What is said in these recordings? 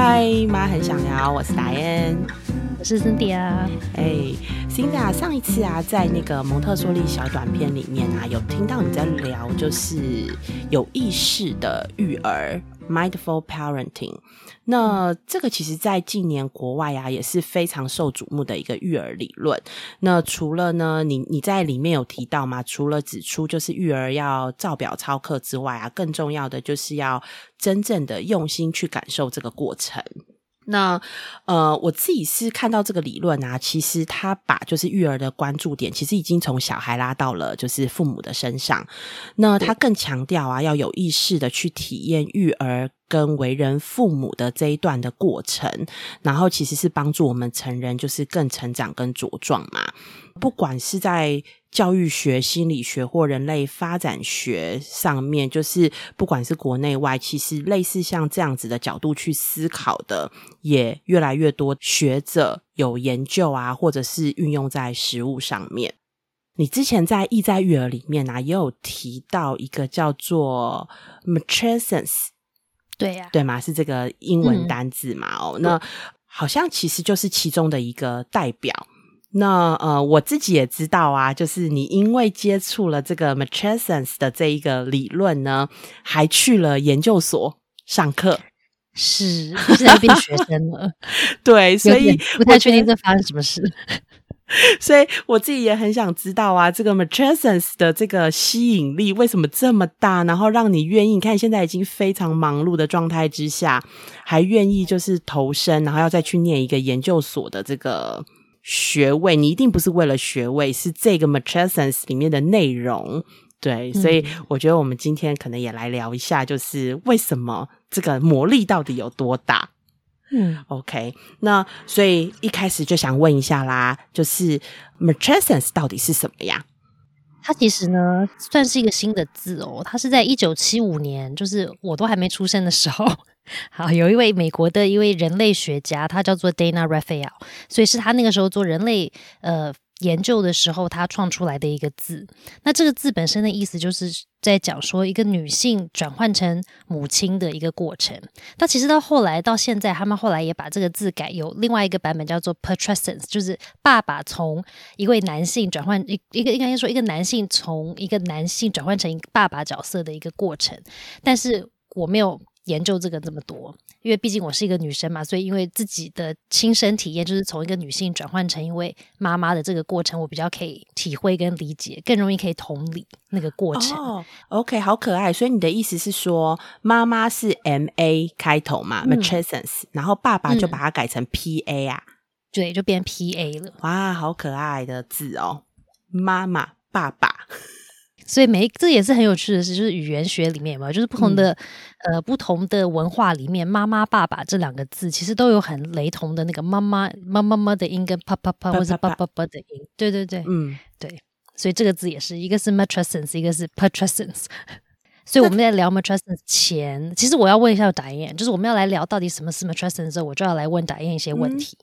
嗨，妈很想聊，我是达恩，我是 Cindy 啊。哎，Cindy 啊，上一次啊，在那个蒙特梭利小短片里面啊，有听到你在聊，就是有意识的育儿 （mindful parenting）。那这个其实，在近年国外啊，也是非常受瞩目的一个育儿理论。那除了呢，你你在里面有提到吗？除了指出就是育儿要照表操课之外啊，更重要的就是要真正的用心去感受这个过程。那呃，我自己是看到这个理论啊，其实他把就是育儿的关注点，其实已经从小孩拉到了就是父母的身上。那他更强调啊，要有意识的去体验育儿。跟为人父母的这一段的过程，然后其实是帮助我们成人就是更成长跟茁壮嘛。不管是在教育学、心理学或人类发展学上面，就是不管是国内外，其实类似像这样子的角度去思考的，也越来越多学者有研究啊，或者是运用在实物上面。你之前在意在育儿里面啊，也有提到一个叫做 matrescence。对呀，对嘛，是这个英文单字嘛？哦，那好像其实就是其中的一个代表。那呃，我自己也知道啊，就是你因为接触了这个 Matrescence 的这一个理论呢，还去了研究所上课，是现在变学生了。对，所以不太确定这发生什么事。所以我自己也很想知道啊，这个 matrescence 的这个吸引力为什么这么大？然后让你愿意，你看现在已经非常忙碌的状态之下，还愿意就是投身，然后要再去念一个研究所的这个学位。你一定不是为了学位，是这个 matrescence 里面的内容。对，所以我觉得我们今天可能也来聊一下，就是为什么这个魔力到底有多大。嗯，OK，那所以一开始就想问一下啦，就是 matrescence 到底是什么呀？它其实呢算是一个新的字哦，它是在一九七五年，就是我都还没出生的时候，好有一位美国的一位人类学家，他叫做 Dana Raphael，所以是他那个时候做人类呃。研究的时候，他创出来的一个字，那这个字本身的意思就是在讲说一个女性转换成母亲的一个过程。那其实到后来到现在，他们后来也把这个字改，有另外一个版本叫做 patrescence，就是爸爸从一位男性转换一一个应该说一个男性从一个男性转换成一个爸爸角色的一个过程。但是我没有研究这个这么多。因为毕竟我是一个女生嘛，所以因为自己的亲身体验，就是从一个女性转换成一位妈妈的这个过程，我比较可以体会跟理解，更容易可以同理那个过程。哦，OK，好可爱。所以你的意思是说，妈妈是 M A 开头嘛，matrescence，然后爸爸就把它改成 P A 啊？对，就变 P A 了。哇，好可爱的字哦，妈妈、爸爸。所以每这也是很有趣的事，就是语言学里面嘛，就是不同的呃不同的文化里面，妈妈爸爸这两个字其实都有很雷同的那个妈妈妈妈妈的音跟啪啪啪或者爸爸爸的音，对对对，嗯。对，所以这个字也是一个是 matrescence，一个是 patrescence。所以我们在聊 matrescence 前，其实我要问一下打燕，就是我们要来聊到底什么是 matrescence 时候，我就要来问打燕一些问题。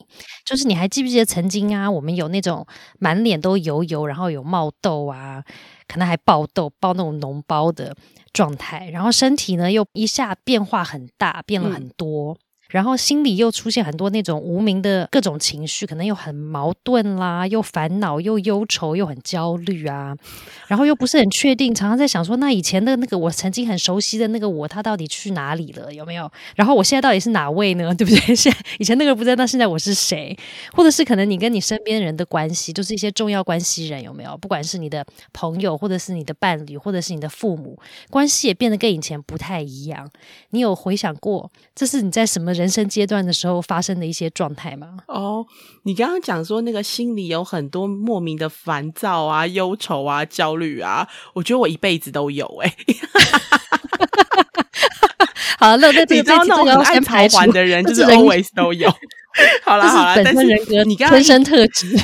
就是你还记不记得曾经啊，我们有那种满脸都油油，然后有冒痘啊，可能还爆痘、爆那种脓包的状态，然后身体呢又一下变化很大，变了很多。然后心里又出现很多那种无名的各种情绪，可能又很矛盾啦，又烦恼，又忧愁，又很焦虑啊。然后又不是很确定，常常在想说，那以前的那个我曾经很熟悉的那个我，他到底去哪里了？有没有？然后我现在到底是哪位呢？对不对？现在以前那个不在，那现在我是谁？或者是可能你跟你身边人的关系，就是一些重要关系人有没有？不管是你的朋友，或者是你的伴侣，或者是你的父母，关系也变得跟以前不太一样。你有回想过，这是你在什么？人生阶段的时候发生的一些状态吗？哦，你刚刚讲说那个心里有很多莫名的烦躁啊、忧愁啊、焦虑啊，我觉得我一辈子都有哎。好，那那这个这个要先排除的人，就是 always 都有。好了好了，但是人格你刚天生特质，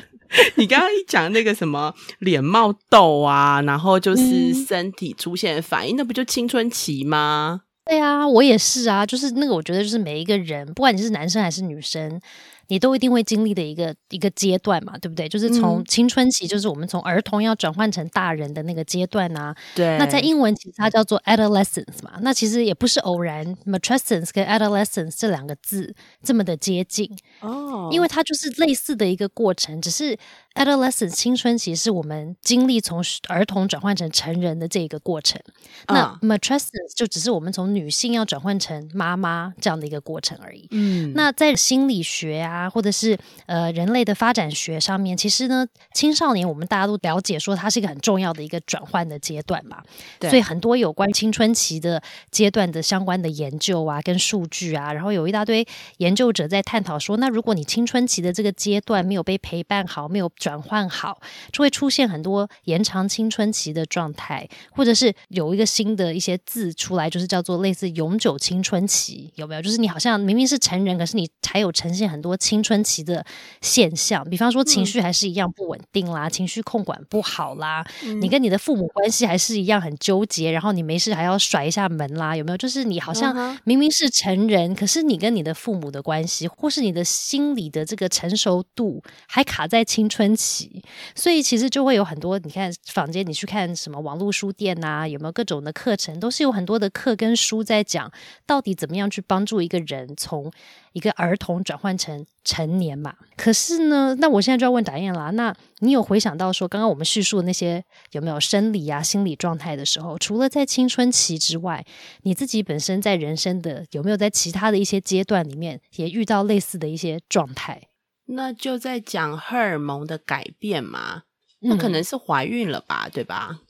你刚刚一讲那个什么脸冒痘啊，然后就是身体出现反应，那不就青春期吗？对啊，我也是啊，就是那个，我觉得就是每一个人，不管你是男生还是女生，你都一定会经历的一个一个阶段嘛，对不对？就是从青春期，就是我们从儿童要转换成大人的那个阶段啊。对。那在英文其实它叫做 adolescence 嘛，那其实也不是偶然，matrescence 跟 adolescence 这两个字这么的接近哦，因为它就是类似的一个过程，只是。Adolescence 青春期是我们经历从儿童转换成成人的这个过程，那 Matrescence 就只是我们从女性要转换成妈妈这样的一个过程而已。嗯，那在心理学啊，或者是呃人类的发展学上面，其实呢，青少年我们大家都了解说它是一个很重要的一个转换的阶段嘛。所以很多有关青春期的阶段的相关的研究啊，跟数据啊，然后有一大堆研究者在探讨说，那如果你青春期的这个阶段没有被陪伴好，没有转换好，就会出现很多延长青春期的状态，或者是有一个新的一些字出来，就是叫做类似永久青春期，有没有？就是你好像明明是成人，可是你还有呈现很多青春期的现象，比方说情绪还是一样不稳定啦，情绪控管不好啦，你跟你的父母关系还是一样很纠结，然后你没事还要甩一下门啦，有没有？就是你好像明明是成人，可是你跟你的父母的关系，或是你的心理的这个成熟度还卡在青春。起，所以其实就会有很多，你看坊间，你去看什么网络书店啊，有没有各种的课程，都是有很多的课跟书在讲，到底怎么样去帮助一个人从一个儿童转换成成年嘛？可是呢，那我现在就要问达燕啦，那你有回想到说，刚刚我们叙述的那些有没有生理啊、心理状态的时候，除了在青春期之外，你自己本身在人生的有没有在其他的一些阶段里面，也遇到类似的一些状态？那就在讲荷尔蒙的改变嘛，那可能是怀孕了吧，对吧？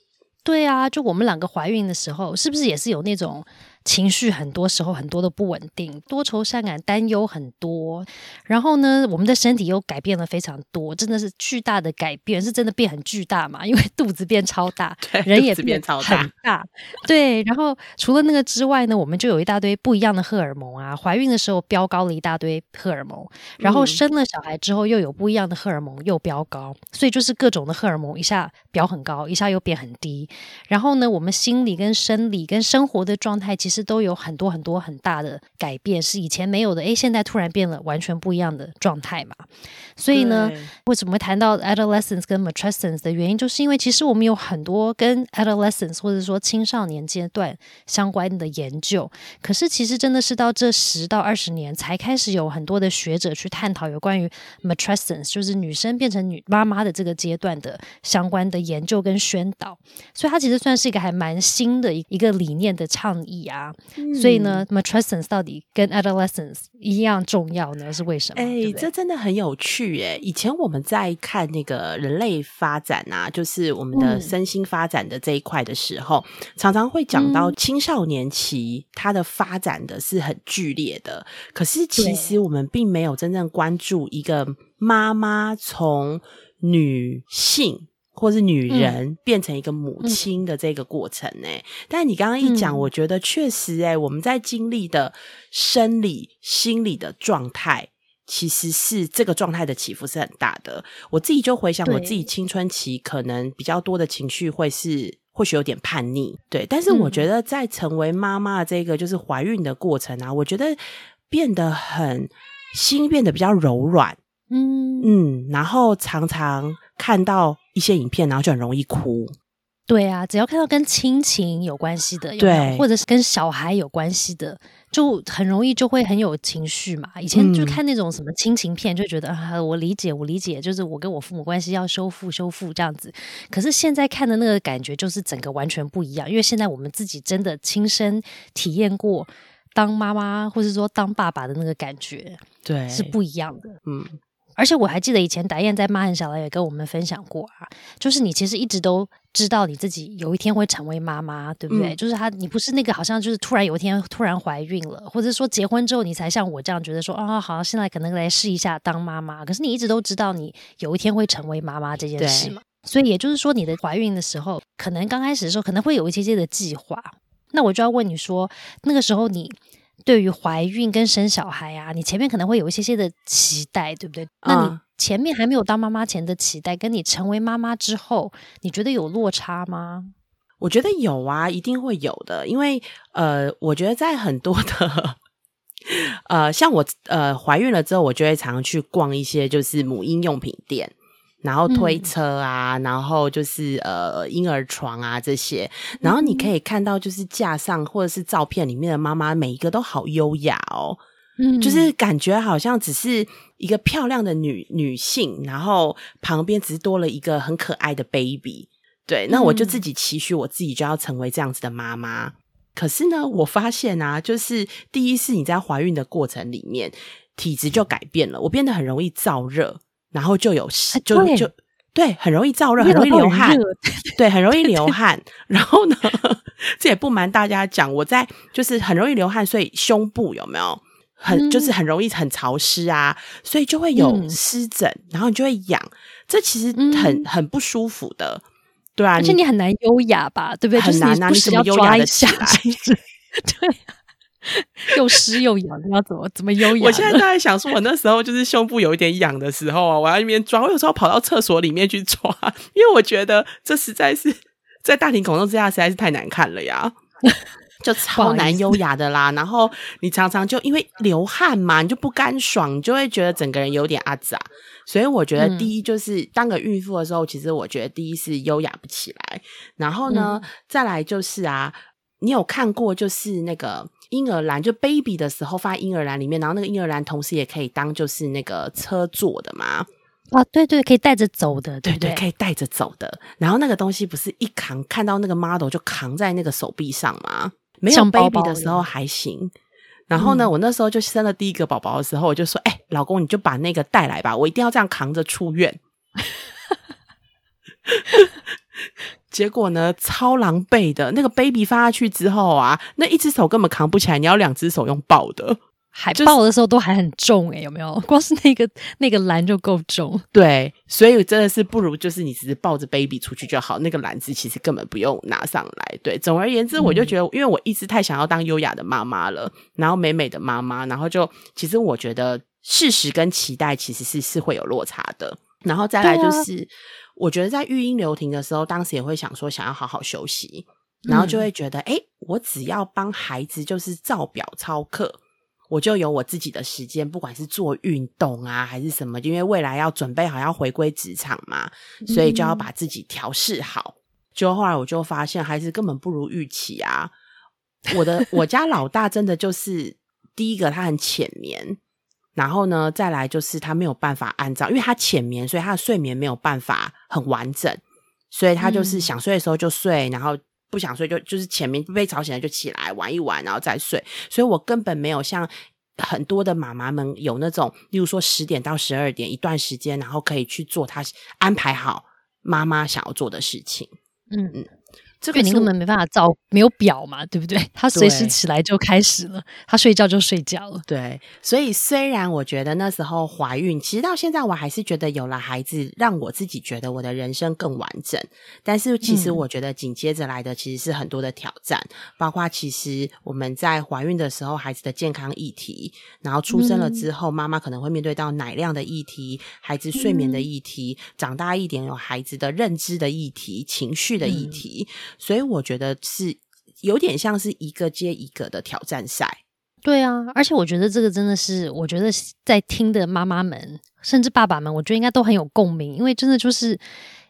对啊，就我们两个怀孕的时候，是不是也是有那种？情绪很多时候很多的不稳定，多愁善感，担忧很多。然后呢，我们的身体又改变了非常多，真的是巨大的改变，是真的变很巨大嘛？因为肚子变超大，人也变超大。对，然后除了那个之外呢，我们就有一大堆不一样的荷尔蒙啊。怀孕的时候飙高了一大堆荷尔蒙，然后生了小孩之后又有不一样的荷尔蒙又飙高，所以就是各种的荷尔蒙一下飙很高，一下又变很低。然后呢，我们心理跟生理跟生活的状态其实。都有很多很多很大的改变，是以前没有的。诶，现在突然变了，完全不一样的状态嘛。所以呢，为什么会谈到 adolescence 跟 matrescence 的原因，就是因为其实我们有很多跟 adolescence 或者说青少年阶段相关的研究。可是其实真的是到这十到二十年，才开始有很多的学者去探讨有关于 matrescence，就是女生变成女妈妈的这个阶段的相关的研究跟宣导。所以它其实算是一个还蛮新的一一个理念的倡议啊。所以呢，matrescence 到底跟 adolescence 一样重要呢？是为什么？哎，这真的很有趣哎！以前我们在看那个人类发展啊，就是我们的身心发展的这一块的时候，常常会讲到青少年期，它的发展的是很剧烈的。可是其实我们并没有真正关注一个妈妈从女性。或是女人变成一个母亲的这个过程呢？但你刚刚一讲，我觉得确实哎，我们在经历的生理、心理的状态，其实是这个状态的起伏是很大的。我自己就回想我自己青春期，可能比较多的情绪会是或许有点叛逆，对。但是我觉得在成为妈妈这个就是怀孕的过程啊，我觉得变得很心变得比较柔软，嗯。嗯，然后常常看到。一些影片，然后就很容易哭。对啊，只要看到跟亲情有关系的，对，或者是跟小孩有关系的，就很容易就会很有情绪嘛。以前就看那种什么亲情片，就觉得啊，我理解，我理解，就是我跟我父母关系要修复、修复这样子。可是现在看的那个感觉，就是整个完全不一样，因为现在我们自己真的亲身体验过当妈妈，或者说当爸爸的那个感觉，对，是不一样的。嗯。而且我还记得以前达燕在《妈很小》也跟我们分享过啊，就是你其实一直都知道你自己有一天会成为妈妈，对不对？就是她，你不是那个好像就是突然有一天突然怀孕了，或者说结婚之后你才像我这样觉得说啊，好，现在可能来试一下当妈妈。可是你一直都知道你有一天会成为妈妈这件事嘛？所以也就是说，你的怀孕的时候，可能刚开始的时候可能会有一些些的计划。那我就要问你说，那个时候你。对于怀孕跟生小孩啊，你前面可能会有一些些的期待，对不对？那你前面还没有当妈妈前的期待，跟你成为妈妈之后，你觉得有落差吗？我觉得有啊，一定会有的，因为呃，我觉得在很多的呃，像我呃怀孕了之后，我就会常常去逛一些就是母婴用品店。然后推车啊，然后就是呃婴儿床啊这些，然后你可以看到就是架上或者是照片里面的妈妈，每一个都好优雅哦，嗯，就是感觉好像只是一个漂亮的女女性，然后旁边只是多了一个很可爱的 baby，对，那我就自己期许我自己就要成为这样子的妈妈。可是呢，我发现啊，就是第一是你在怀孕的过程里面，体质就改变了，我变得很容易燥热。然后就有就就对，很容易燥热，很容易流汗，对，很容易流汗。然后呢，这也不瞒大家讲，我在就是很容易流汗，所以胸部有没有很就是很容易很潮湿啊，所以就会有湿疹，然后你就会痒，这其实很很不舒服的，对啊，而且你很难优雅吧，对不对？很难啊，你怎么优雅的起来？对。又湿又痒，你要怎么怎么优雅？我现在在想说，我那时候就是胸部有一点痒的时候啊，我要一边抓，我有时候跑到厕所里面去抓，因为我觉得这实在是在大庭广众之下实在是太难看了呀，就超难优雅的啦。然后你常常就因为流汗嘛，你就不干爽，你就会觉得整个人有点阿杂。所以我觉得第一就是当个孕妇的时候，其实我觉得第一是优雅不起来，然后呢，再来就是啊，你有看过就是那个。婴儿篮就 baby 的时候放在婴儿篮里面，然后那个婴儿篮同时也可以当就是那个车座的嘛。啊，对对，可以带着走的，对对，可以带着走的。然后那个东西不是一扛，看到那个 model 就扛在那个手臂上吗？没有 baby 的时候还行。然后呢，我那时候就生了第一个宝宝的时候，我就说：“哎，老公，你就把那个带来吧，我一定要这样扛着出院。” 结果呢，超狼狈的。那个 baby 放下去之后啊，那一只手根本扛不起来，你要两只手用抱的，还抱的时候都还很重诶，有没有？光是那个那个篮就够重。对，所以真的是不如就是你只是抱着 baby 出去就好，那个篮子其实根本不用拿上来。对，总而言之，我就觉得，因为我一直太想要当优雅的妈妈了，然后美美的妈妈，然后就其实我觉得事实跟期待其实是是会有落差的。然后再来就是。我觉得在育婴留停的时候，当时也会想说想要好好休息，然后就会觉得，哎，我只要帮孩子就是照表操课，我就有我自己的时间，不管是做运动啊还是什么，因为未来要准备好要回归职场嘛，所以就要把自己调试好。就后来我就发现，孩子根本不如预期啊！我的我家老大真的就是第一个，他很浅眠。然后呢，再来就是他没有办法按照，因为他浅眠，所以他的睡眠没有办法很完整，所以他就是想睡的时候就睡，然后不想睡就就是前面被吵醒了就起来玩一玩，然后再睡。所以我根本没有像很多的妈妈们有那种，例如说十点到十二点一段时间，然后可以去做他安排好妈妈想要做的事情。嗯嗯。这个你根本没办法照，没有表嘛，对不对？他随时起来就开始了，他睡觉就睡觉了。对，所以虽然我觉得那时候怀孕，其实到现在我还是觉得有了孩子，让我自己觉得我的人生更完整。但是其实我觉得紧接着来的其实是很多的挑战，包括其实我们在怀孕的时候孩子的健康议题，然后出生了之后妈妈可能会面对到奶量的议题、孩子睡眠的议题，长大一点有孩子的认知的议题、情绪的议题。所以我觉得是有点像是一个接一个的挑战赛。对啊，而且我觉得这个真的是，我觉得在听的妈妈们，甚至爸爸们，我觉得应该都很有共鸣，因为真的就是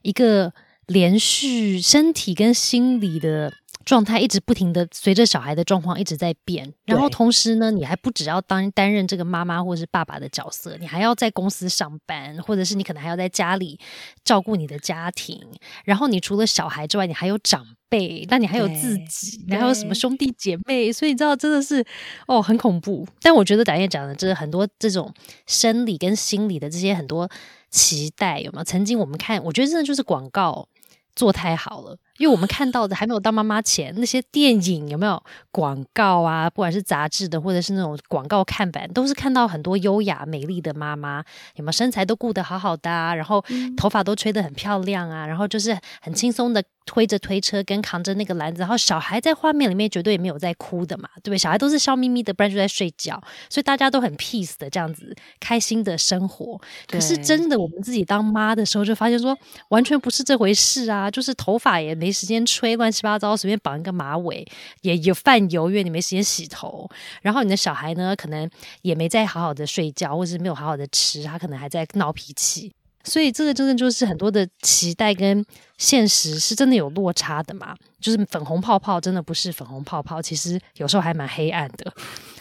一个连续身体跟心理的。状态一直不停的随着小孩的状况一直在变，然后同时呢，你还不只要当担任这个妈妈或者是爸爸的角色，你还要在公司上班，或者是你可能还要在家里照顾你的家庭。然后你除了小孩之外，你还有长辈，那你还有自己，你还有什么兄弟姐妹，所以你知道真的是哦很恐怖。但我觉得导演讲的这很多这种生理跟心理的这些很多期待有没有？曾经我们看，我觉得真的就是广告做太好了。因为我们看到的还没有当妈妈前那些电影有没有广告啊？不管是杂志的或者是那种广告看板，都是看到很多优雅美丽的妈妈，有没有身材都顾得好好的啊？然后头发都吹得很漂亮啊？然后就是很轻松的推着推车跟扛着那个篮子，然后小孩在画面里面绝对也没有在哭的嘛，对不对？小孩都是笑眯眯的，不然就在睡觉，所以大家都很 peace 的这样子开心的生活。可是真的我们自己当妈的时候，就发现说完全不是这回事啊！就是头发也没。没时间吹，乱七八糟，随便绑一个马尾，也有饭油，因为你没时间洗头。然后你的小孩呢，可能也没在好好的睡觉，或者是没有好好的吃，他可能还在闹脾气。所以这个真的就是很多的期待跟现实是真的有落差的嘛？就是粉红泡泡真的不是粉红泡泡，其实有时候还蛮黑暗的。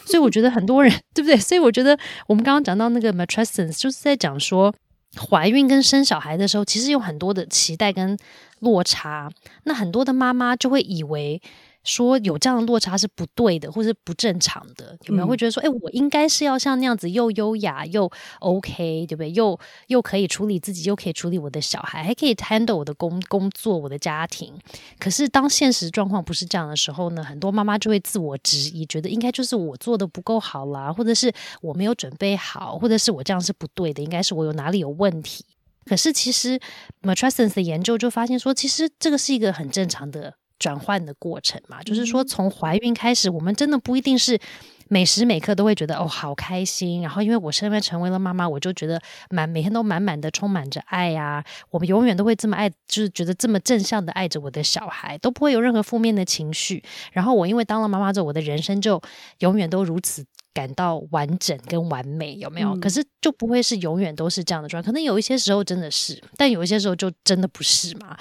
所以我觉得很多人 对不对？所以我觉得我们刚刚讲到那个 matrescence，就是在讲说怀孕跟生小孩的时候，其实有很多的期待跟落差。那很多的妈妈就会以为。说有这样的落差是不对的，或是不正常的，有没有会觉得说，哎，我应该是要像那样子又优雅又 OK，对不对？又又可以处理自己，又可以处理我的小孩，还可以 handle 我的工工作、我的家庭。可是当现实状况不是这样的时候呢，很多妈妈就会自我质疑，觉得应该就是我做的不够好啦，或者是我没有准备好，或者是我这样是不对的，应该是我有哪里有问题。可是其实 Matrescence 的研究就发现说，其实这个是一个很正常的。转换的过程嘛，就是说从怀孕开始，我们真的不一定是每时每刻都会觉得哦好开心。然后因为我身边成为了妈妈，我就觉得满每天都满满的充满着爱呀。我们永远都会这么爱，就是觉得这么正向的爱着我的小孩，都不会有任何负面的情绪。然后我因为当了妈妈之后，我的人生就永远都如此感到完整跟完美，有没有？可是就不会是永远都是这样的状态。可能有一些时候真的是，但有一些时候就真的不是嘛。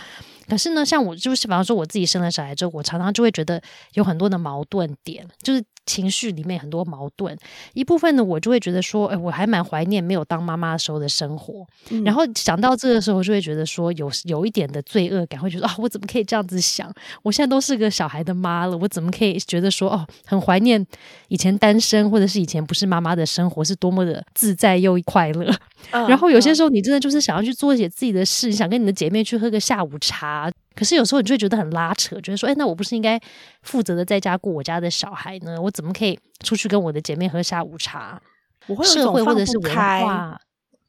可是呢，像我就是，比方说我自己生了小孩之后，我常常就会觉得有很多的矛盾点，就是。情绪里面很多矛盾，一部分呢，我就会觉得说，哎，我还蛮怀念没有当妈妈的时候的生活。然后想到这个时候，就会觉得说，有有一点的罪恶感，会觉得啊，我怎么可以这样子想？我现在都是个小孩的妈了，我怎么可以觉得说，哦，很怀念以前单身或者是以前不是妈妈的生活，是多么的自在又快乐。然后有些时候，你真的就是想要去做一些自己的事，想跟你的姐妹去喝个下午茶。可是有时候你就会觉得很拉扯，觉得说，哎，那我不是应该负责的在家顾我家的小孩呢？我怎么可以出去跟我的姐妹喝下午茶？社会或者是文化，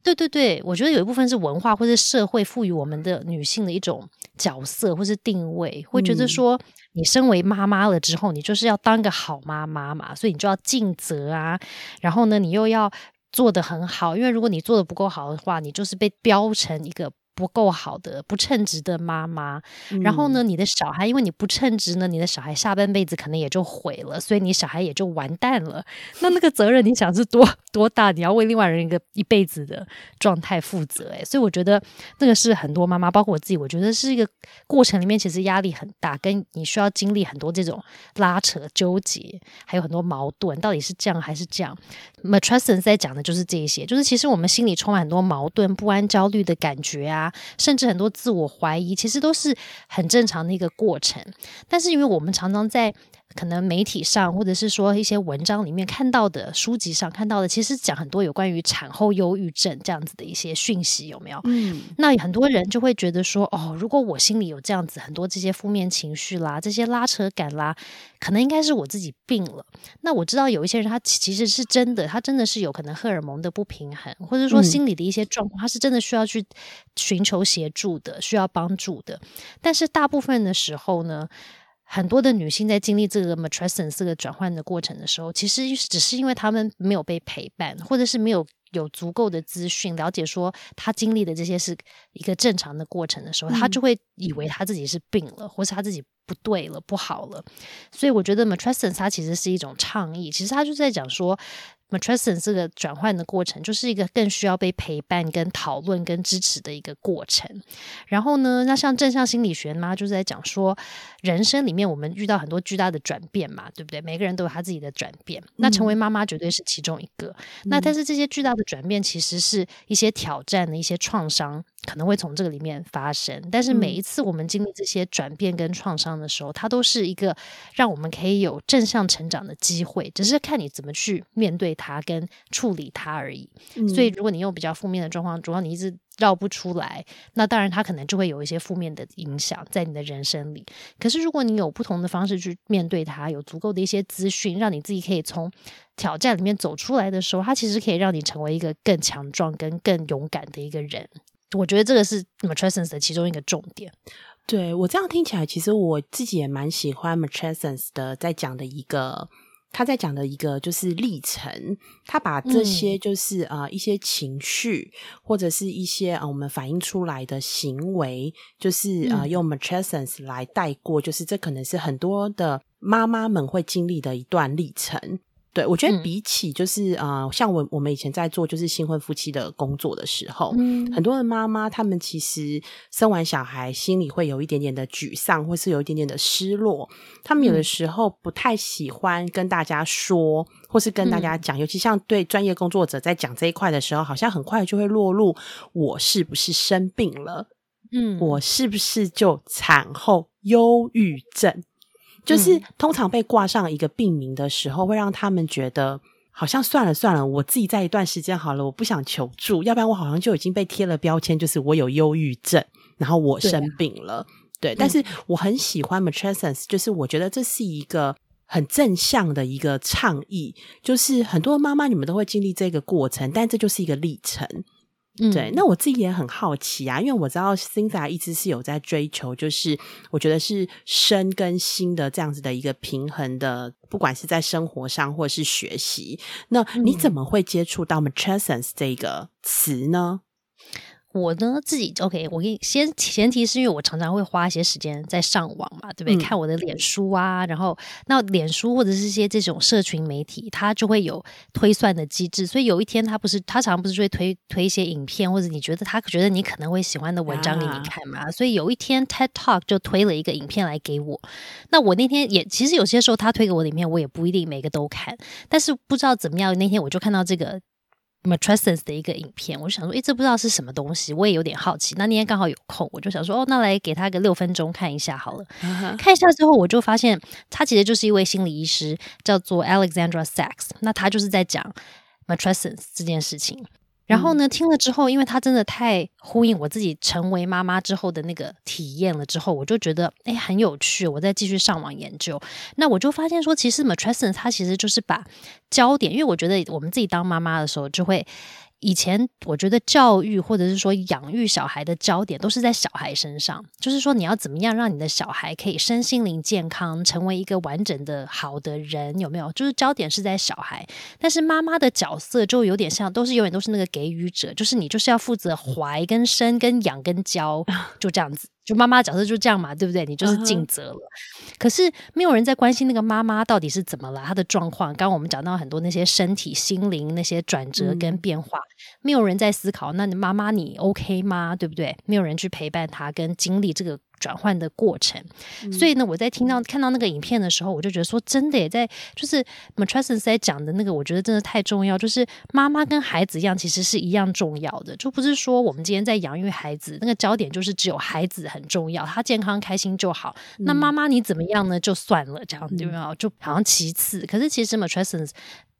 对对对，我觉得有一部分是文化或者社会赋予我们的女性的一种角色或是定位，会觉得说，你身为妈妈了之后，你就是要当个好妈妈嘛，所以你就要尽责啊，然后呢，你又要做的很好，因为如果你做的不够好的话，你就是被标成一个。不够好的、不称职的妈妈，然后呢，你的小孩因为你不称职呢，你的小孩下半辈子可能也就毁了，所以你小孩也就完蛋了。那那个责任，你想是多 多大？你要为另外人一个一辈子的状态负责，诶，所以我觉得那个是很多妈妈，包括我自己，我觉得是一个过程里面其实压力很大，跟你需要经历很多这种拉扯、纠结，还有很多矛盾，到底是这样还是这样 Matresson 在讲的就是这些，就是其实我们心里充满很多矛盾、不安、焦虑的感觉啊。甚至很多自我怀疑，其实都是很正常的一个过程。但是，因为我们常常在可能媒体上，或者是说一些文章里面看到的、书籍上看到的，其实讲很多有关于产后忧郁症这样子的一些讯息，有没有？嗯，那很多人就会觉得说，哦，如果我心里有这样子很多这些负面情绪啦，这些拉扯感啦。可能应该是我自己病了。那我知道有一些人，他其实是真的，他真的是有可能荷尔蒙的不平衡，或者说心理的一些状况，他是真的需要去寻求协助的，需要帮助的。但是大部分的时候呢，很多的女性在经历这个 matrescence 这个转换的过程的时候，其实只是因为他们没有被陪伴，或者是没有。有足够的资讯了解说她经历的这些是一个正常的过程的时候，她就会以为她自己是病了，或是她自己不对了、不好了。所以我觉得 matrescence 它其实是一种倡议，其实它就在讲说。Matrescence 这个转换的过程，就是一个更需要被陪伴、跟讨论、跟支持的一个过程。然后呢，那像正向心理学嘛，就是在讲说，人生里面我们遇到很多巨大的转变嘛，对不对？每个人都有他自己的转变。那成为妈妈绝对是其中一个。那但是这些巨大的转变，其实是一些挑战的一些创伤。可能会从这个里面发生，但是每一次我们经历这些转变跟创伤的时候，它都是一个让我们可以有正向成长的机会，只是看你怎么去面对它跟处理它而已。所以，如果你用比较负面的状况，主要你一直绕不出来，那当然它可能就会有一些负面的影响在你的人生里。可是，如果你有不同的方式去面对它，有足够的一些资讯，让你自己可以从挑战里面走出来的时候，它其实可以让你成为一个更强壮跟更勇敢的一个人。我觉得这个是 Matressence 的其中一个重点。对我这样听起来，其实我自己也蛮喜欢 Matressence 的，在讲的一个他在讲的一个就是历程，他把这些就是啊一些情绪或者是一些啊我们反映出来的行为，就是啊用 matrescence 来带过，就是这可能是很多的妈妈们会经历的一段历程。对，我觉得比起就是呃，像我我们以前在做就是新婚夫妻的工作的时候，很多的妈妈她们其实生完小孩心里会有一点点的沮丧，或是有一点点的失落。他们有的时候不太喜欢跟大家说，或是跟大家讲，尤其像对专业工作者在讲这一块的时候，好像很快就会落入我是不是生病了？嗯，我是不是就产后忧郁症？就是通常被挂上一个病名的时候，会让他们觉得好像算了算了，我自己在一段时间好了，我不想求助，要不然我好像就已经被贴了标签，就是我有忧郁症，然后我生病了。对，但是我很喜欢 matrescence，就是我觉得这是一个很正向的一个倡议，就是很多妈妈你们都会经历这个过程，但这就是一个历程。对，那我自己也很好奇啊，因为我知道 Cynthia 一直是有在追求，就是我觉得是身跟心的这样子的一个平衡的，不管是在生活上或是学习，那你怎么会接触到 m a t r e s s e n s 这个词呢？我呢自己 OK，我给你先前提是因为我常常会花一些时间在上网嘛，对不对？看我的脸书啊，然后那脸书或者是一些这种社群媒体，它就会有推算的机制，所以有一天它不是它常常不是会推推一些影片，或者你觉得他觉得你可能会喜欢的文章给你看嘛？所以有一天 TED Talk 就推了一个影片来给我，那我那天也其实有些时候他推给我的影片，我也不一定每个都看，但是不知道怎么样，那天我就看到这个。Matrescence 的一个影片，我就想说，诶，这不知道是什么东西，我也有点好奇。那那天刚好有空，我就想说，哦，那来给他个六分钟看一下好了。看一下之后，我就发现他其实就是一位心理医师，叫做 Alexandra Sachs。那他就是在讲 Matressence 这件事情。然后呢，听了之后，因为他真的太呼应我自己成为妈妈之后的那个体验了，之后我就觉得哎很有趣，我再继续上网研究。那我就发现说，其实 matrescence 它其实就是把焦点，因为我觉得我们自己当妈妈的时候就会。以前我觉得教育或者是说养育小孩的焦点都是在小孩身上，就是说你要怎么样让你的小孩可以身心灵健康，成为一个完整的好的人，有没有？就是焦点是在小孩，但是妈妈的角色就有点像，都是永远都是那个给予者，就是你就是要负责怀跟生跟养跟教，就这样子。就妈妈角色就这样嘛，对不对？你就是尽责了。可是没有人在关心那个妈妈到底是怎么了，她的状况。刚刚我们讲到很多那些身体、心灵那些转折跟变化，没有人在思考。那你妈妈你 OK 吗？对不对？没有人去陪伴她跟经历这个。转换的过程，所以呢，我在听到看到那个影片的时候，我就觉得说，真的也在就是 Matressence 在讲的那个，我觉得真的太重要。就是妈妈跟孩子一样，其实是一样重要的，就不是说我们今天在养育孩子，那个焦点就是只有孩子很重要，他健康开心就好。那妈妈你怎么样呢？就算了，这样对有？就好像其次。可是其实 Matrescence。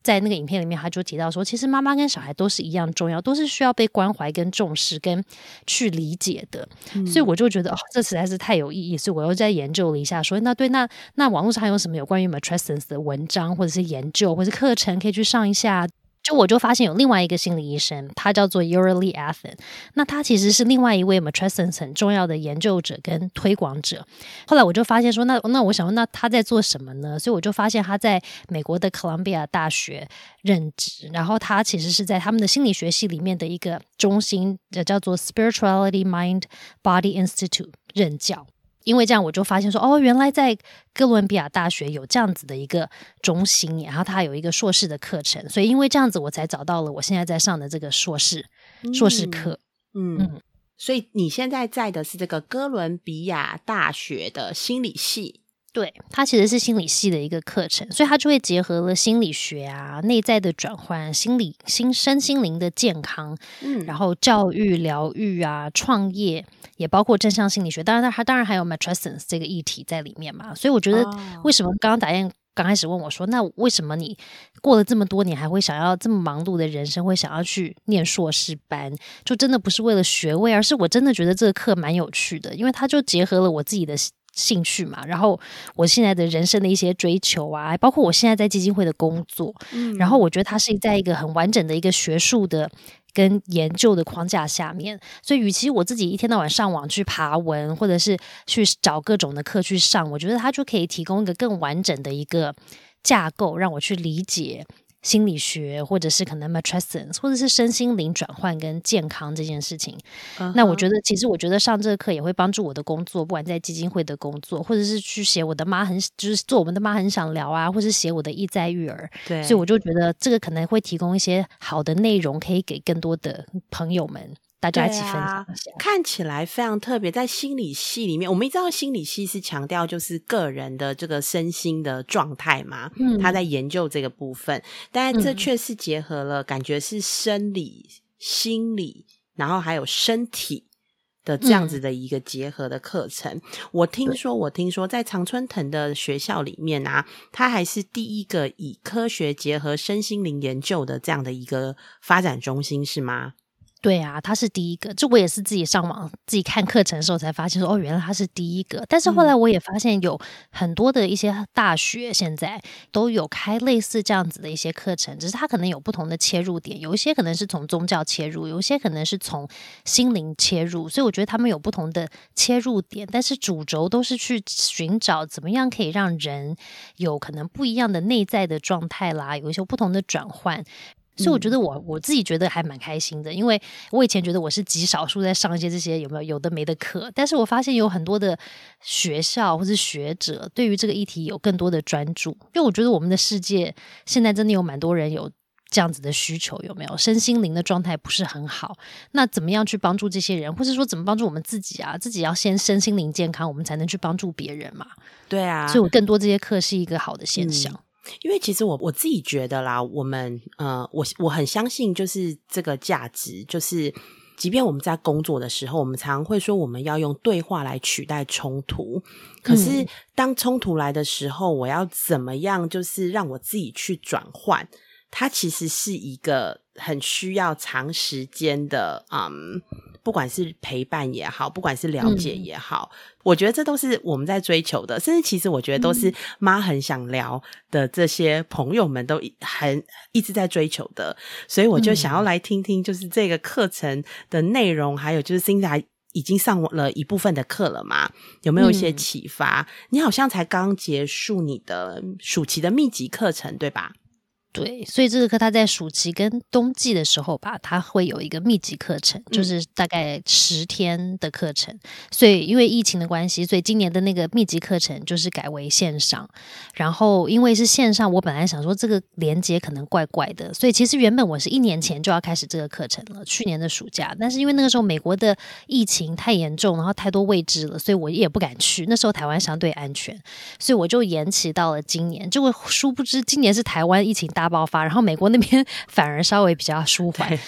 在那个影片里面，他就提到说，其实妈妈跟小孩都是一样重要，都是需要被关怀、跟重视、跟去理解的。所以我就觉得，哦，这实在是太有意义。所以我又在研究了一下，说那对，那那网络上还有什么有关于 matrescence 的文章，或者是研究，或者是课程可以去上一下。就我就发现有另外一个心理医生，他叫做 Urali Athen，那他其实是另外一位 matrescence 很重要的研究者跟推广者。后来我就发现说，那那我想问，那他在做什么呢？所以我就发现他在美国的哥伦比亚大学任职，然后他其实是在他们的心理学系里面的一个中心，叫做 Spirituality Mind Body Institute 任教。因为这样，我就发现说，哦，原来在哥伦比亚大学有这样子的一个中心，然后它有一个硕士的课程，所以因为这样子，我才找到了我现在在上的这个硕士硕士课。嗯，所以你现在在的是这个哥伦比亚大学的心理系。对，它其实是心理系的一个课程，所以它就会结合了心理学啊、内在的转换、心理、心身心灵的健康，嗯，然后教育、疗愈啊、创业，也包括正向心理学。当然，它当然还有 matrescence 这个议题在里面嘛。所以我觉得，为什么刚刚打燕刚开始问我说，那为什么你过了这么多年，还会想要这么忙碌的人生，会想要去念硕士班？就真的不是为了学位，而是我真的觉得这个课蛮有趣的，因为它就结合了我自己的。兴趣嘛，然后我现在的人生的一些追求啊，包括我现在在基金会的工作，嗯，然后我觉得它是在一个很完整的一个学术的跟研究的框架下面，所以与其我自己一天到晚上网去爬文，或者是去找各种的课去上，我觉得它就可以提供一个更完整的一个架构，让我去理解。心理学，或者是可能 matressence，或者是身心灵转换跟健康这件事情。那我觉得，其实我觉得上这个课也会帮助我的工作，不管在基金会的工作，或者是去写我的妈很就是做我们的妈很想聊啊，或是写我的意在育儿。对，所以我就觉得这个可能会提供一些好的内容，可以给更多的朋友们。大家一起分享一下，看起来非常特别。在心理系里面，我们知道心理系是强调就是个人的这个身心的状态嘛，嗯，他在研究这个部分，但这却是结合了感觉是生理、心理，然后还有身体的这样子的一个结合的课程。我听说，我听说在常春藤的学校里面啊，他还是第一个以科学结合身心灵研究的这样的一个发展中心，是吗？对啊，他是第一个。这我也是自己上网自己看课程的时候才发现，说哦，原来他是第一个。但是后来我也发现，有很多的一些大学现在都有开类似这样子的一些课程，只是他可能有不同的切入点，有一些可能是从宗教切入，有一些可能是从心灵切入。所以我觉得他们有不同的切入点，但是主轴都是去寻找怎么样可以让人有可能不一样的内在的状态啦，有一些不同的转换。所以我觉得我我自己觉得还蛮开心的，因为我以前觉得我是极少数在上一些这些有没有有的没的课，但是我发现有很多的学校或是学者对于这个议题有更多的专注，因为我觉得我们的世界现在真的有蛮多人有这样子的需求，有没有身心灵的状态不是很好？那怎么样去帮助这些人，或者说怎么帮助我们自己啊？自己要先身心灵健康，我们才能去帮助别人嘛？对啊，所以我更多这些课是一个好的现象。因为其实我我自己觉得啦，我们呃，我我很相信，就是这个价值，就是即便我们在工作的时候，我们常常会说我们要用对话来取代冲突。可是当冲突来的时候，我要怎么样，就是让我自己去转换？它其实是一个很需要长时间的，嗯。不管是陪伴也好，不管是了解也好，我觉得这都是我们在追求的。甚至其实我觉得都是妈很想聊的这些朋友们都很一直在追求的。所以我就想要来听听，就是这个课程的内容，还有就是现在已经上了一部分的课了嘛？有没有一些启发？你好像才刚结束你的暑期的密集课程，对吧？对，所以这个课它在暑期跟冬季的时候吧，它会有一个密集课程，就是大概十天的课程。所以因为疫情的关系，所以今年的那个密集课程就是改为线上。然后因为是线上，我本来想说这个连接可能怪怪的，所以其实原本我是一年前就要开始这个课程了，去年的暑假。但是因为那个时候美国的疫情太严重，然后太多未知了，所以我也不敢去。那时候台湾相对安全，所以我就延期到了今年。结果殊不知，今年是台湾疫情大。爆发，然后美国那边反而稍微比较舒缓，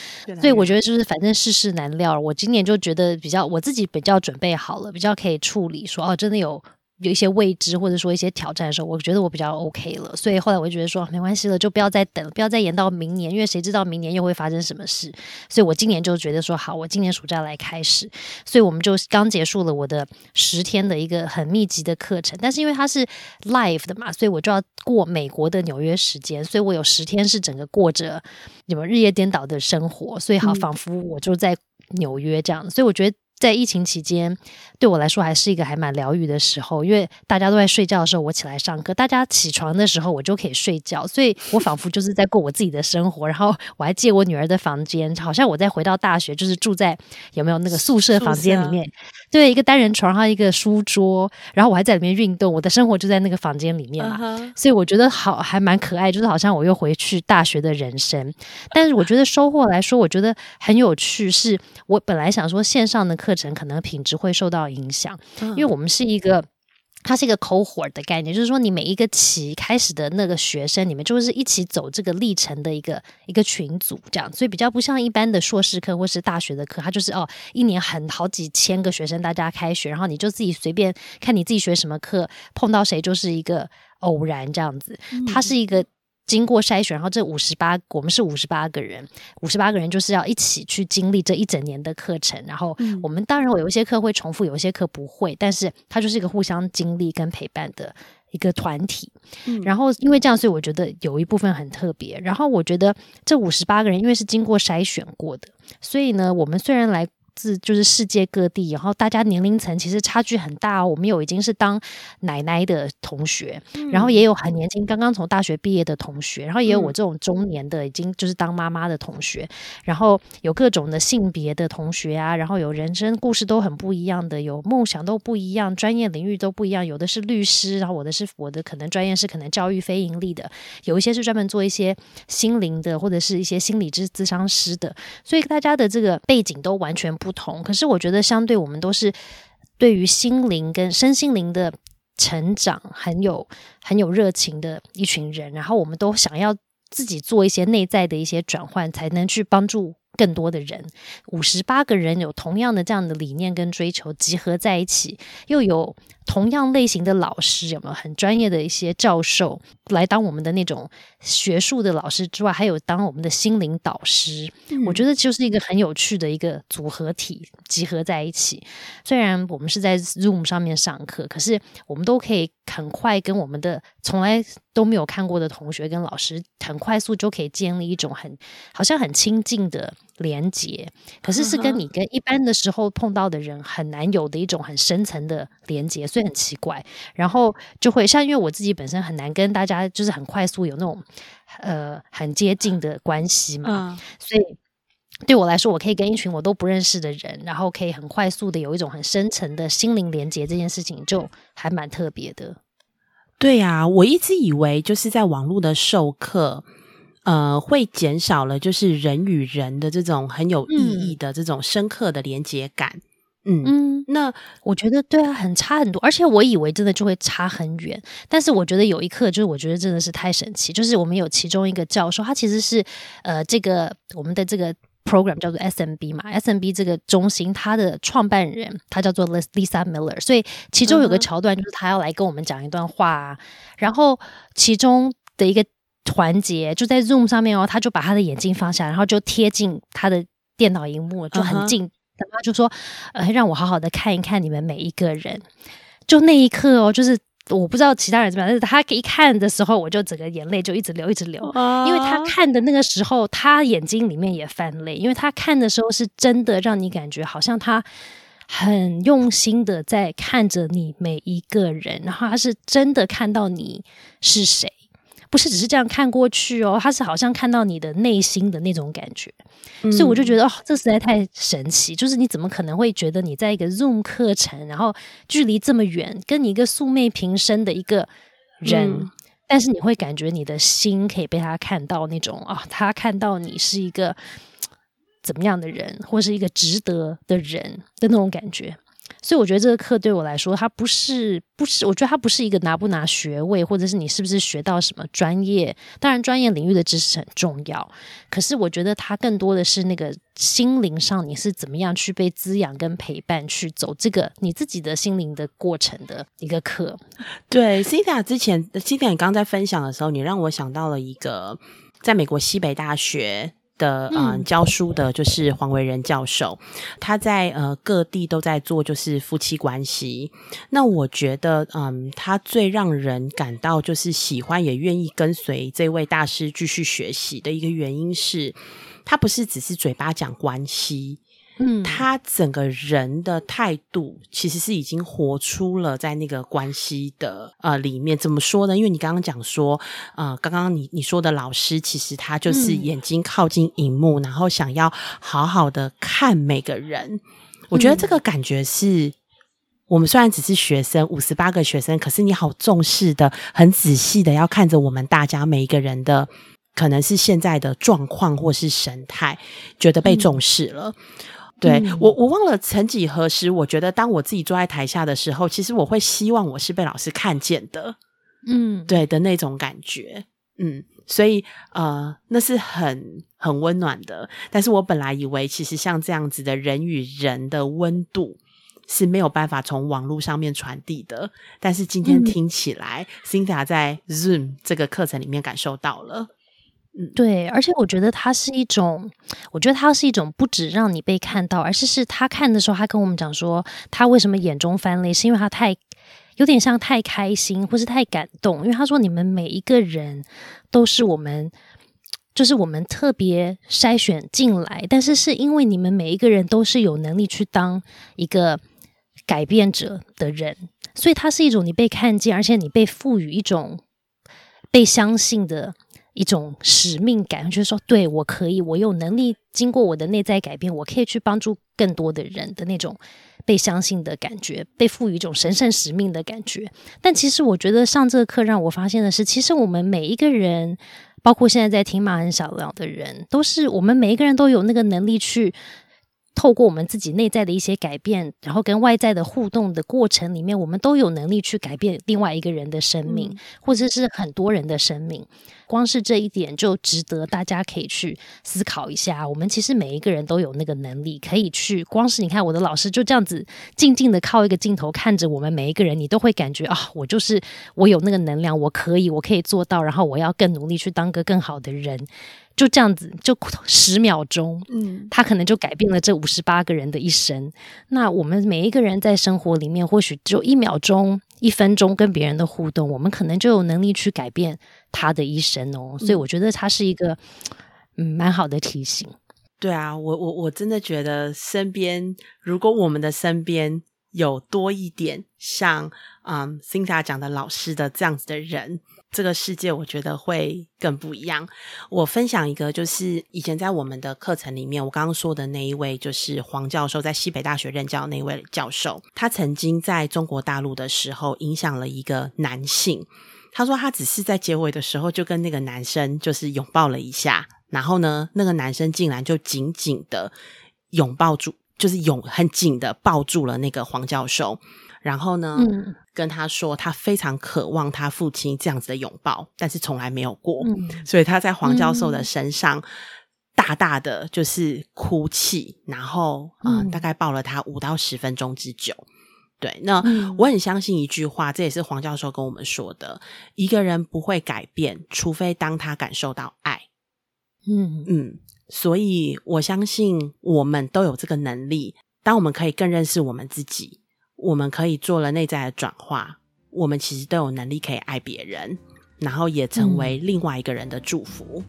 所以我觉得就是反正世事难料。我今年就觉得比较我自己比较准备好了，比较可以处理。说哦，真的有。有一些未知或者说一些挑战的时候，我觉得我比较 OK 了，所以后来我就觉得说没关系了，就不要再等，不要再延到明年，因为谁知道明年又会发生什么事？所以我今年就觉得说好，我今年暑假来开始，所以我们就刚结束了我的十天的一个很密集的课程，但是因为它是 live 的嘛，所以我就要过美国的纽约时间，所以我有十天是整个过着你们日夜颠倒的生活，所以好仿佛我就在纽约这样，所以我觉得。在疫情期间，对我来说还是一个还蛮疗愈的时候，因为大家都在睡觉的时候，我起来上课；大家起床的时候，我就可以睡觉，所以我仿佛就是在过我自己的生活。然后我还借我女儿的房间，好像我在回到大学，就是住在有没有那个宿舍房间里面，对，一个单人床，然后一个书桌，然后我还在里面运动，我的生活就在那个房间里面嘛。所以我觉得好还蛮可爱，就是好像我又回去大学的人生。但是我觉得收获来说，我觉得很有趣，是我本来想说线上的课。课程可能品质会受到影响，因为我们是一个，它是一个 cohort 的概念，就是说你每一个期开始的那个学生，你们就是一起走这个历程的一个一个群组，这样，所以比较不像一般的硕士课或是大学的课，它就是哦，一年很好几千个学生，大家开学，然后你就自己随便看你自己学什么课，碰到谁就是一个偶然这样子，它是一个。经过筛选，然后这五十八，我们是五十八个人，五十八个人就是要一起去经历这一整年的课程。然后我们当然有一些课会重复，有一些课不会，但是它就是一个互相经历跟陪伴的一个团体。然后因为这样，所以我觉得有一部分很特别。然后我觉得这五十八个人，因为是经过筛选过的，所以呢，我们虽然来自就是世界各地，然后大家年龄层其实差距很大哦。我们有已经是当奶奶的同学，然后也有很年轻刚刚从大学毕业的同学，然后也有我这种中年的已经就是当妈妈的同学，然后有各种的性别的同学啊，然后有人生故事都很不一样的，有梦想都不一样，专业领域都不一样，有的是律师，然后我的是我的可能专业是可能教育非盈利的，有一些是专门做一些心灵的或者是一些心理咨咨商师的，所以大家的这个背景都完全不不同。可是我觉得，相对我们都是对于心灵跟身心灵的成长很有很有热情的一群人，然后我们都想要自己做一些内在的一些转换，才能去帮助更多的人。五十八个人有同样的这样的理念跟追求，集合在一起，又有。同样类型的老师有没有很专业的一些教授来当我们的那种学术的老师之外，还有当我们的心灵导师？我觉得就是一个很有趣的一个组合体集合在一起。虽然我们是在 Zoom 上面上课，可是我们都可以很快跟我们的从来都没有看过的同学跟老师，很快速就可以建立一种很好像很亲近的连接。可是是跟你跟一般的时候碰到的人很难有的一种很深层的连接。所以很奇怪，然后就会像因为我自己本身很难跟大家就是很快速有那种呃很接近的关系嘛，所以对我来说，我可以跟一群我都不认识的人，然后可以很快速的有一种很深层的心灵连接，这件事情就还蛮特别的。对呀，我一直以为就是在网络的授课，呃，会减少了就是人与人的这种很有意义的这种深刻的连接感。嗯嗯，那我觉得对啊，很差很多，而且我以为真的就会差很远，但是我觉得有一课就是我觉得真的是太神奇，就是我们有其中一个教授，他其实是呃这个我们的这个 program 叫做 SMB 嘛，SMB 这个中心它的创办人他叫做 Lisa Miller，所以其中有个桥段就是他要来跟我们讲一段话，然后其中的一个环节就在 Zoom 上面哦，他就把他的眼镜放下，然后就贴近他的电脑荧幕，就很近。然后就说：“呃，让我好好的看一看你们每一个人。”就那一刻哦，就是我不知道其他人怎么样，但是他一看的时候，我就整个眼泪就一直流，一直流。因为他看的那个时候，他眼睛里面也泛泪，因为他看的时候是真的让你感觉好像他很用心的在看着你每一个人，然后他是真的看到你是谁。不是只是这样看过去哦，他是好像看到你的内心的那种感觉，所以我就觉得哦，这实在太神奇。就是你怎么可能会觉得你在一个 Zoom 课程，然后距离这么远，跟你一个素昧平生的一个人，但是你会感觉你的心可以被他看到那种啊，他看到你是一个怎么样的人，或是一个值得的人的那种感觉。所以我觉得这个课对我来说，它不是不是，我觉得它不是一个拿不拿学位，或者是你是不是学到什么专业。当然，专业领域的知识很重要，可是我觉得它更多的是那个心灵上，你是怎么样去被滋养跟陪伴，去走这个你自己的心灵的过程的一个课。对，Cita 之前，Cita 你刚在分享的时候，你让我想到了一个在美国西北大学。的嗯，教书的就是黄维仁教授，他在呃各地都在做就是夫妻关系。那我觉得嗯，他最让人感到就是喜欢也愿意跟随这位大师继续学习的一个原因是，他不是只是嘴巴讲关系。嗯，他整个人的态度其实是已经活出了在那个关系的呃里面。怎么说呢？因为你刚刚讲说，呃，刚刚你你说的老师，其实他就是眼睛靠近荧幕，然后想要好好的看每个人。我觉得这个感觉是我们虽然只是学生，五十八个学生，可是你好重视的，很仔细的要看着我们大家每一个人的，可能是现在的状况或是神态，觉得被重视了。对我，我忘了曾几何时，我觉得当我自己坐在台下的时候，其实我会希望我是被老师看见的，嗯，对的那种感觉，嗯，所以呃，那是很很温暖的。但是我本来以为，其实像这样子的人与人的温度是没有办法从网络上面传递的，但是今天听起来，Cinda 在 Zoom 这个课程里面感受到了。对，而且我觉得它是一种，我觉得它是一种不止让你被看到，而是是他看的时候，他跟我们讲说，他为什么眼中翻泪，是因为他太有点像太开心，或是太感动，因为他说你们每一个人都是我们。就是我们特别筛选进来，但是是因为你们每一个人都是有能力去当一个改变者的人，所以它是一种你被看见，而且你被赋予一种被相信的一种使命感，就是说，对我可以，我有能力，经过我的内在改变，我可以去帮助更多的人的那种被相信的感觉，被赋予一种神圣使命的感觉。但其实我觉得上这个课让我发现的是，其实我们每一个人。包括现在在听马恩小聊的人，都是我们每一个人都有那个能力去透过我们自己内在的一些改变，然后跟外在的互动的过程里面，我们都有能力去改变另外一个人的生命，或者是很多人的生命。光是这一点就值得大家可以去思考一下。我们其实每一个人都有那个能力，可以去。光是你看我的老师就这样子静静的靠一个镜头看着我们每一个人，你都会感觉啊，我就是我有那个能量，我可以，我可以做到。然后我要更努力去当个更好的人。就这样子，就十秒钟，嗯，他可能就改变了这五十八个人的一生。那我们每一个人在生活里面，或许只有一秒钟、一分钟跟别人的互动，我们可能就有能力去改变他的一生哦。所以我觉得他是一个嗯蛮好的提醒。对啊，我我我真的觉得身边，如果我们的身边有多一点像嗯 t a 讲的老师的这样子的人。这个世界我觉得会更不一样。我分享一个，就是以前在我们的课程里面，我刚刚说的那一位，就是黄教授在西北大学任教那位教授，他曾经在中国大陆的时候影响了一个男性。他说他只是在结尾的时候就跟那个男生就是拥抱了一下，然后呢，那个男生竟然就紧紧的拥抱住，就是拥很紧的抱住了那个黄教授。然后呢，跟他说他非常渴望他父亲这样子的拥抱，但是从来没有过，所以他在黄教授的身上大大的就是哭泣，然后嗯，大概抱了他五到十分钟之久。对，那我很相信一句话，这也是黄教授跟我们说的：一个人不会改变，除非当他感受到爱。嗯嗯，所以我相信我们都有这个能力，当我们可以更认识我们自己。我们可以做了内在的转化，我们其实都有能力可以爱别人，然后也成为另外一个人的祝福。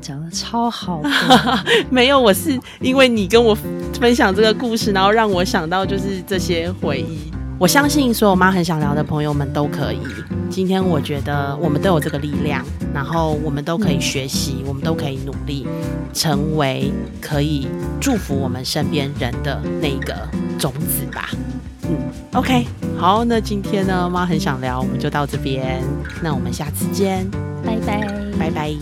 讲的超好，没有，我是因为你跟我分享这个故事，然后让我想到就是这些回忆。我相信所有妈很想聊的朋友们都可以。今天我觉得我们都有这个力量，然后我们都可以学习，我们都可以努力，成为可以祝福我们身边人的那个种子吧。嗯，OK，好，那今天呢，妈很想聊，我们就到这边，那我们下次见，拜拜，拜拜。